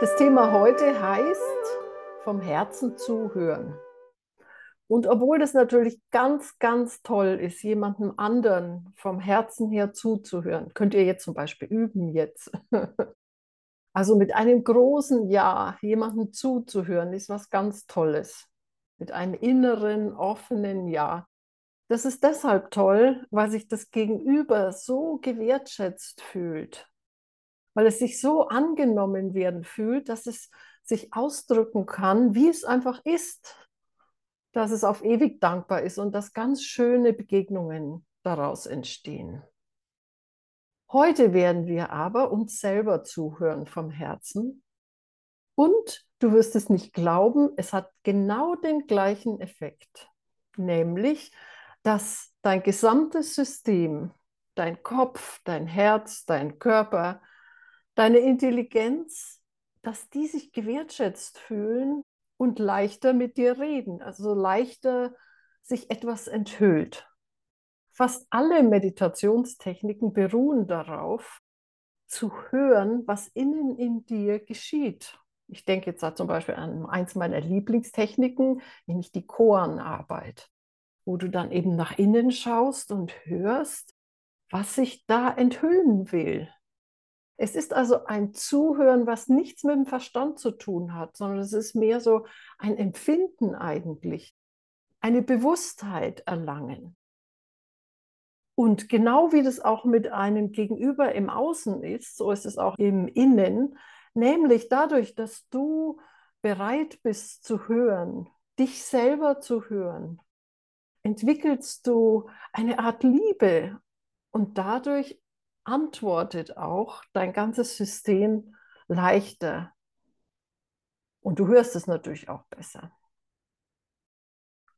Das Thema heute heißt vom Herzen zuhören. Und obwohl das natürlich ganz, ganz toll ist, jemandem anderen vom Herzen her zuzuhören, könnt ihr jetzt zum Beispiel üben jetzt. Also mit einem großen Ja jemandem zuzuhören, ist was ganz Tolles. Mit einem inneren, offenen Ja. Das ist deshalb toll, weil sich das Gegenüber so gewertschätzt fühlt, weil es sich so angenommen werden fühlt, dass es sich ausdrücken kann, wie es einfach ist, dass es auf ewig dankbar ist und dass ganz schöne Begegnungen daraus entstehen. Heute werden wir aber uns selber zuhören vom Herzen und du wirst es nicht glauben, es hat genau den gleichen Effekt, nämlich, dass dein gesamtes System, dein Kopf, dein Herz, dein Körper, deine Intelligenz, dass die sich gewertschätzt fühlen und leichter mit dir reden, also leichter sich etwas enthüllt. Fast alle Meditationstechniken beruhen darauf, zu hören, was innen in dir geschieht. Ich denke jetzt da zum Beispiel an eins meiner Lieblingstechniken, nämlich die Koanarbeit, wo du dann eben nach innen schaust und hörst, was sich da enthüllen will. Es ist also ein Zuhören, was nichts mit dem Verstand zu tun hat, sondern es ist mehr so ein Empfinden eigentlich, eine Bewusstheit erlangen. Und genau wie das auch mit einem Gegenüber im Außen ist, so ist es auch im Innen, nämlich dadurch, dass du bereit bist zu hören, dich selber zu hören, entwickelst du eine Art Liebe und dadurch antwortet auch dein ganzes System leichter. Und du hörst es natürlich auch besser.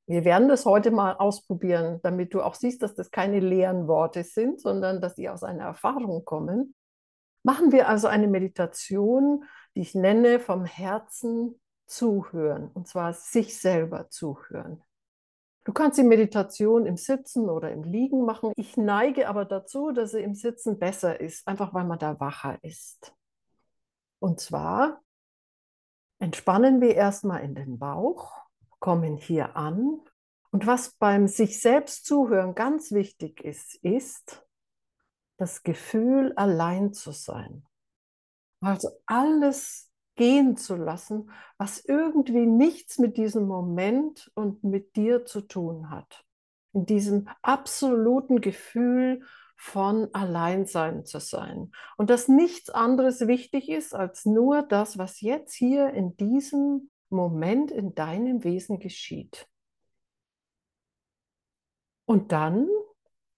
Wir werden das heute mal ausprobieren, damit du auch siehst, dass das keine leeren Worte sind, sondern dass die aus einer Erfahrung kommen. Machen wir also eine Meditation, die ich nenne vom Herzen zuhören, und zwar sich selber zuhören. Du kannst die Meditation im Sitzen oder im Liegen machen. Ich neige aber dazu, dass sie im Sitzen besser ist, einfach weil man da wacher ist. Und zwar entspannen wir erstmal in den Bauch, kommen hier an. Und was beim sich selbst zuhören ganz wichtig ist, ist das Gefühl, allein zu sein. Also alles gehen zu lassen, was irgendwie nichts mit diesem Moment und mit dir zu tun hat. In diesem absoluten Gefühl von Alleinsein zu sein. Und dass nichts anderes wichtig ist als nur das, was jetzt hier in diesem Moment in deinem Wesen geschieht. Und dann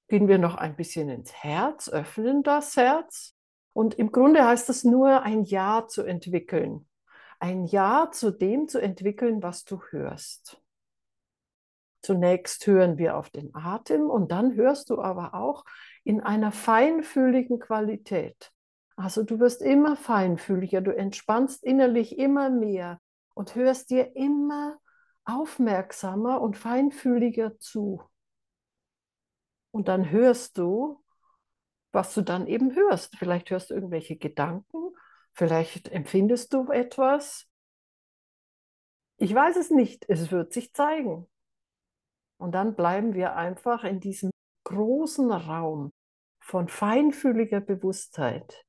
gehen wir noch ein bisschen ins Herz, öffnen das Herz und im Grunde heißt das nur, ein Ja zu entwickeln. Ein Ja zu dem zu entwickeln, was du hörst. Zunächst hören wir auf den Atem und dann hörst du aber auch in einer feinfühligen Qualität. Also du wirst immer feinfühliger, du entspannst innerlich immer mehr und hörst dir immer aufmerksamer und feinfühliger zu. Und dann hörst du was du dann eben hörst. Vielleicht hörst du irgendwelche Gedanken, vielleicht empfindest du etwas. Ich weiß es nicht, es wird sich zeigen. Und dann bleiben wir einfach in diesem großen Raum von feinfühliger Bewusstheit,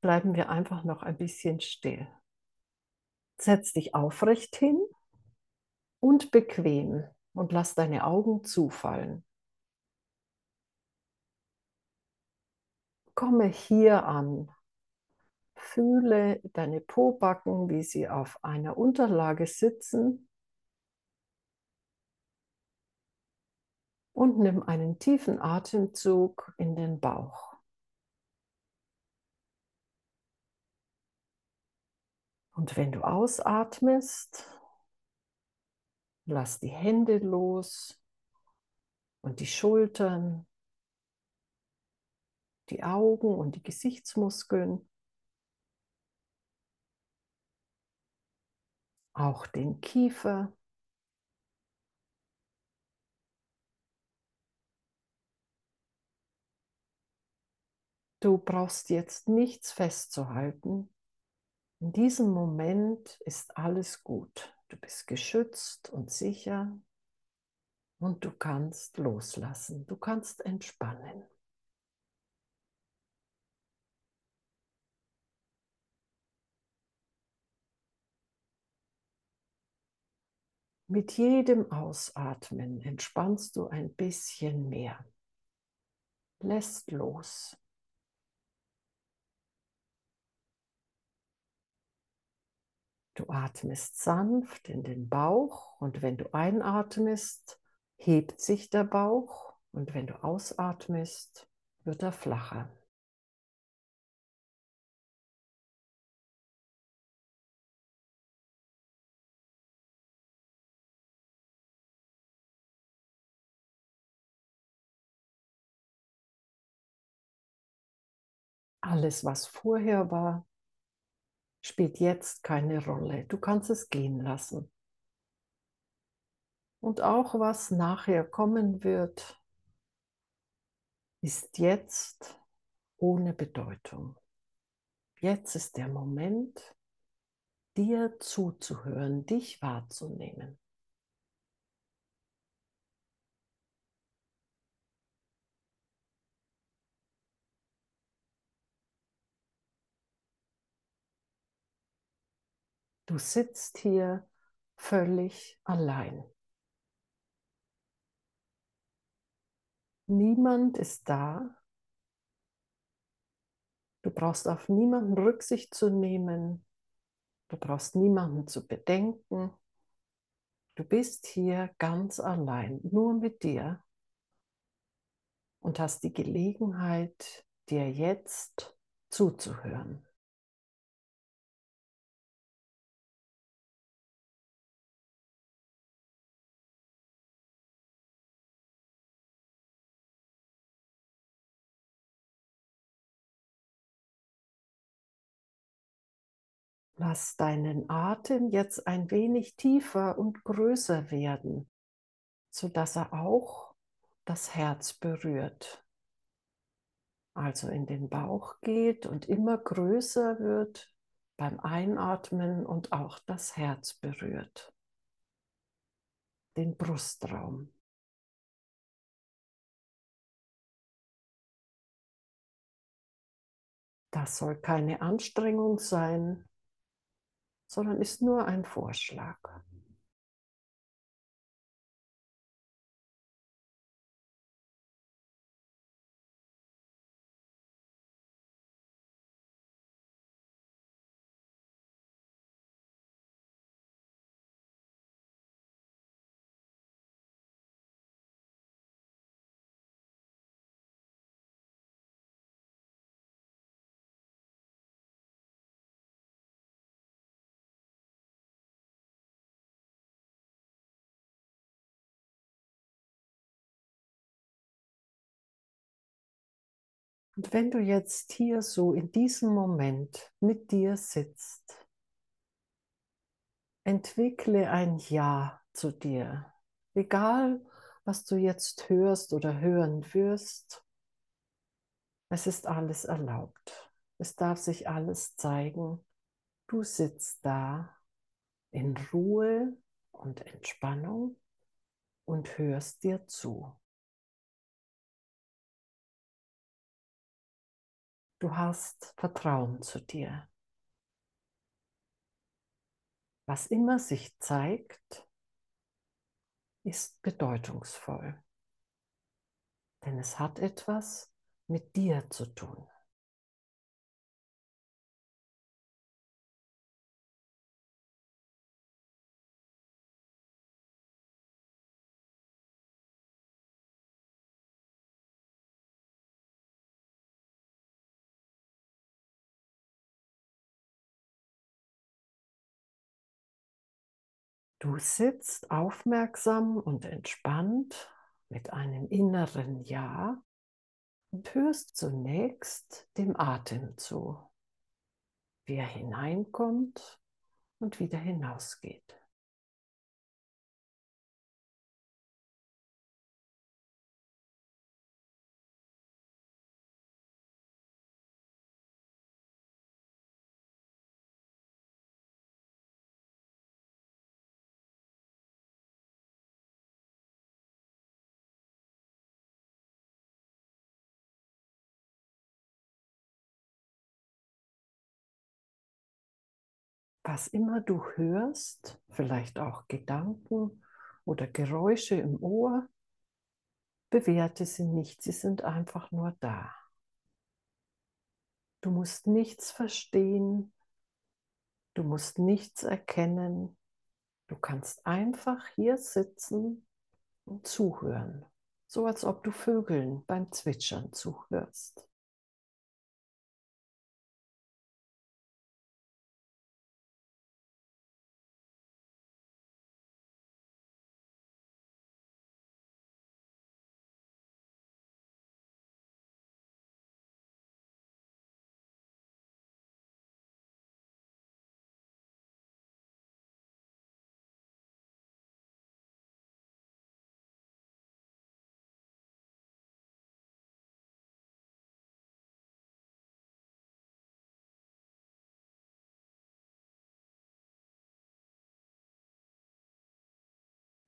bleiben wir einfach noch ein bisschen still. Setz dich aufrecht hin und bequem und lass deine Augen zufallen. Komme hier an. Fühle deine Pobacken, wie sie auf einer Unterlage sitzen. Und nimm einen tiefen Atemzug in den Bauch. Und wenn du ausatmest, lass die Hände los und die Schultern die Augen und die Gesichtsmuskeln, auch den Kiefer. Du brauchst jetzt nichts festzuhalten. In diesem Moment ist alles gut. Du bist geschützt und sicher und du kannst loslassen. Du kannst entspannen. Mit jedem Ausatmen entspannst du ein bisschen mehr. Lässt los. Du atmest sanft in den Bauch und wenn du einatmest, hebt sich der Bauch und wenn du ausatmest, wird er flacher. Alles, was vorher war, spielt jetzt keine Rolle. Du kannst es gehen lassen. Und auch was nachher kommen wird, ist jetzt ohne Bedeutung. Jetzt ist der Moment, dir zuzuhören, dich wahrzunehmen. Du sitzt hier völlig allein. Niemand ist da. Du brauchst auf niemanden Rücksicht zu nehmen. Du brauchst niemanden zu bedenken. Du bist hier ganz allein, nur mit dir und hast die Gelegenheit, dir jetzt zuzuhören. Lass deinen Atem jetzt ein wenig tiefer und größer werden, sodass er auch das Herz berührt. Also in den Bauch geht und immer größer wird beim Einatmen und auch das Herz berührt. Den Brustraum. Das soll keine Anstrengung sein, sondern ist nur ein Vorschlag. Und wenn du jetzt hier so in diesem Moment mit dir sitzt, entwickle ein Ja zu dir. Egal, was du jetzt hörst oder hören wirst, es ist alles erlaubt. Es darf sich alles zeigen. Du sitzt da in Ruhe und Entspannung und hörst dir zu. Du hast Vertrauen zu dir. Was immer sich zeigt, ist bedeutungsvoll. Denn es hat etwas mit dir zu tun. Du sitzt aufmerksam und entspannt mit einem inneren Ja und hörst zunächst dem Atem zu, wie er hineinkommt und wieder hinausgeht. Was immer du hörst, vielleicht auch Gedanken oder Geräusche im Ohr, bewerte sie nicht, sie sind einfach nur da. Du musst nichts verstehen, du musst nichts erkennen, du kannst einfach hier sitzen und zuhören, so als ob du Vögeln beim Zwitschern zuhörst.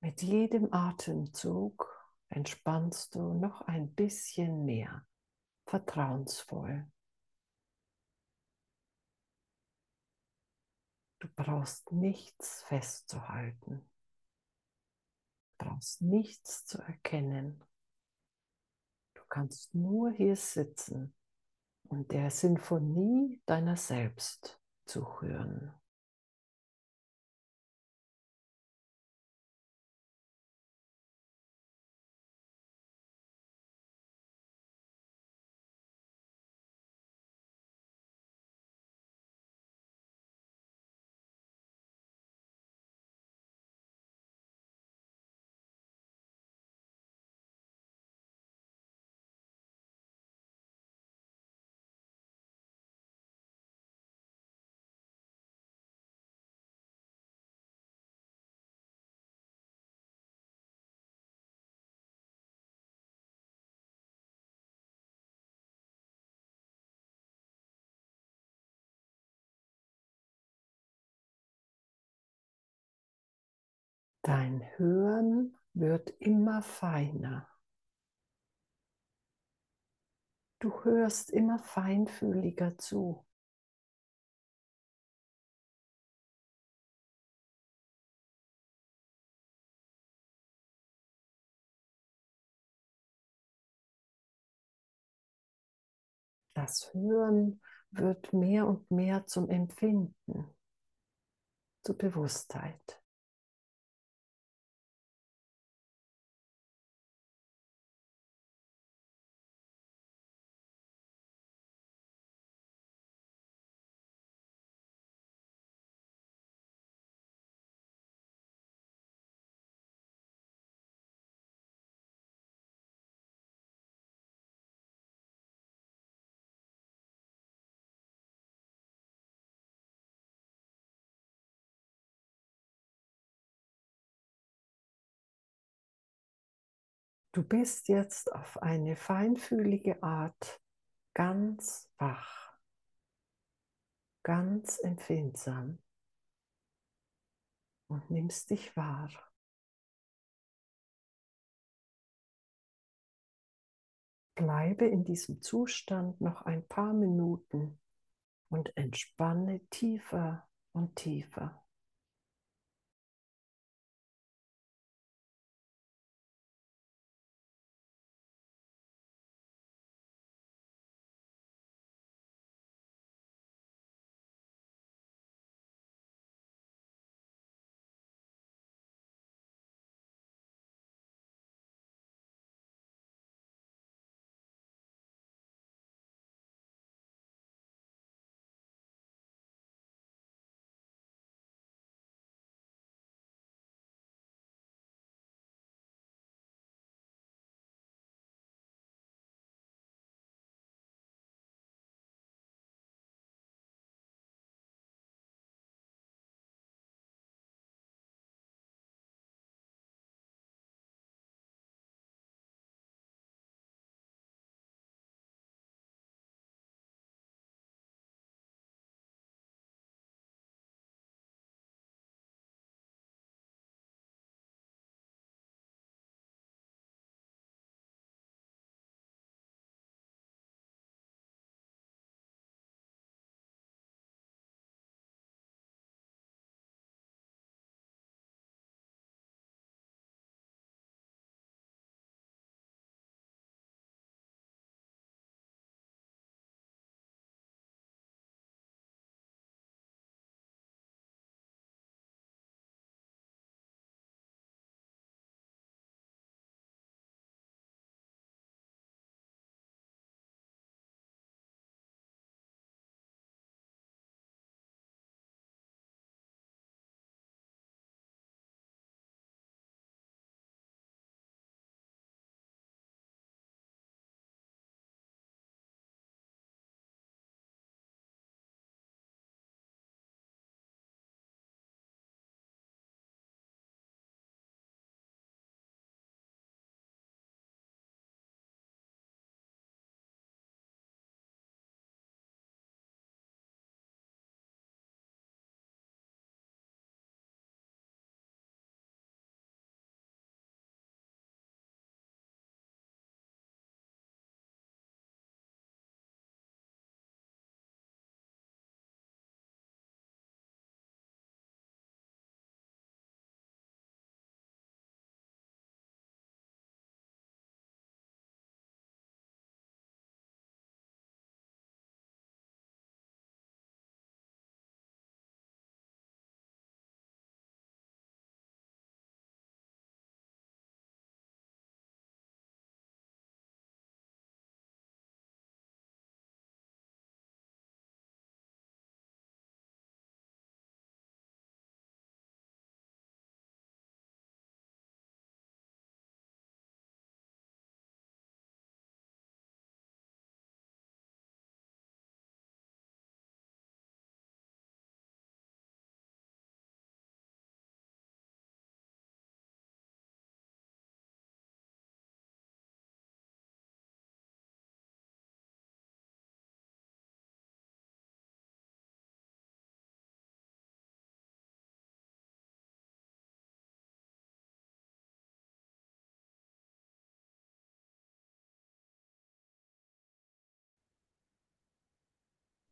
Mit jedem Atemzug entspannst du noch ein bisschen mehr, vertrauensvoll. Du brauchst nichts festzuhalten, du brauchst nichts zu erkennen. Du kannst nur hier sitzen und der Sinfonie deiner selbst zuhören. Dein Hören wird immer feiner. Du hörst immer feinfühliger zu. Das Hören wird mehr und mehr zum Empfinden, zur Bewusstheit. Du bist jetzt auf eine feinfühlige Art ganz wach, ganz empfindsam und nimmst dich wahr. Bleibe in diesem Zustand noch ein paar Minuten und entspanne tiefer und tiefer.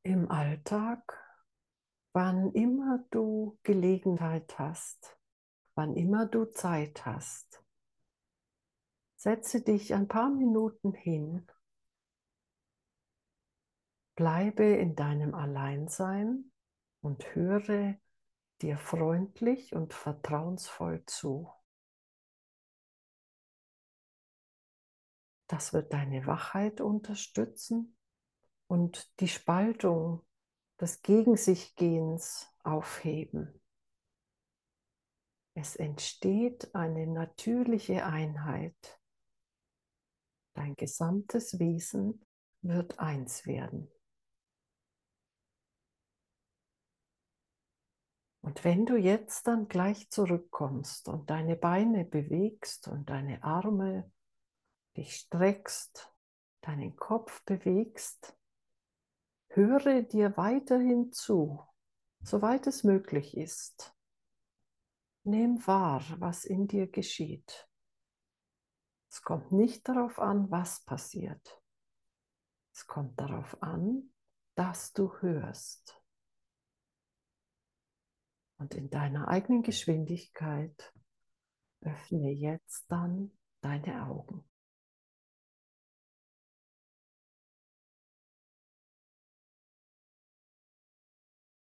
Im Alltag, wann immer du Gelegenheit hast, wann immer du Zeit hast. Setze dich ein paar Minuten hin, bleibe in deinem Alleinsein und höre dir freundlich und vertrauensvoll zu. Das wird deine Wachheit unterstützen und die Spaltung des Gegen sich Gehens aufheben. Es entsteht eine natürliche Einheit. Dein gesamtes Wesen wird eins werden. Und wenn du jetzt dann gleich zurückkommst und deine Beine bewegst und deine Arme dich streckst, deinen Kopf bewegst, höre dir weiterhin zu, soweit es möglich ist. Nimm wahr, was in dir geschieht. Es kommt nicht darauf an, was passiert. Es kommt darauf an, dass du hörst. Und in deiner eigenen Geschwindigkeit öffne jetzt dann deine Augen.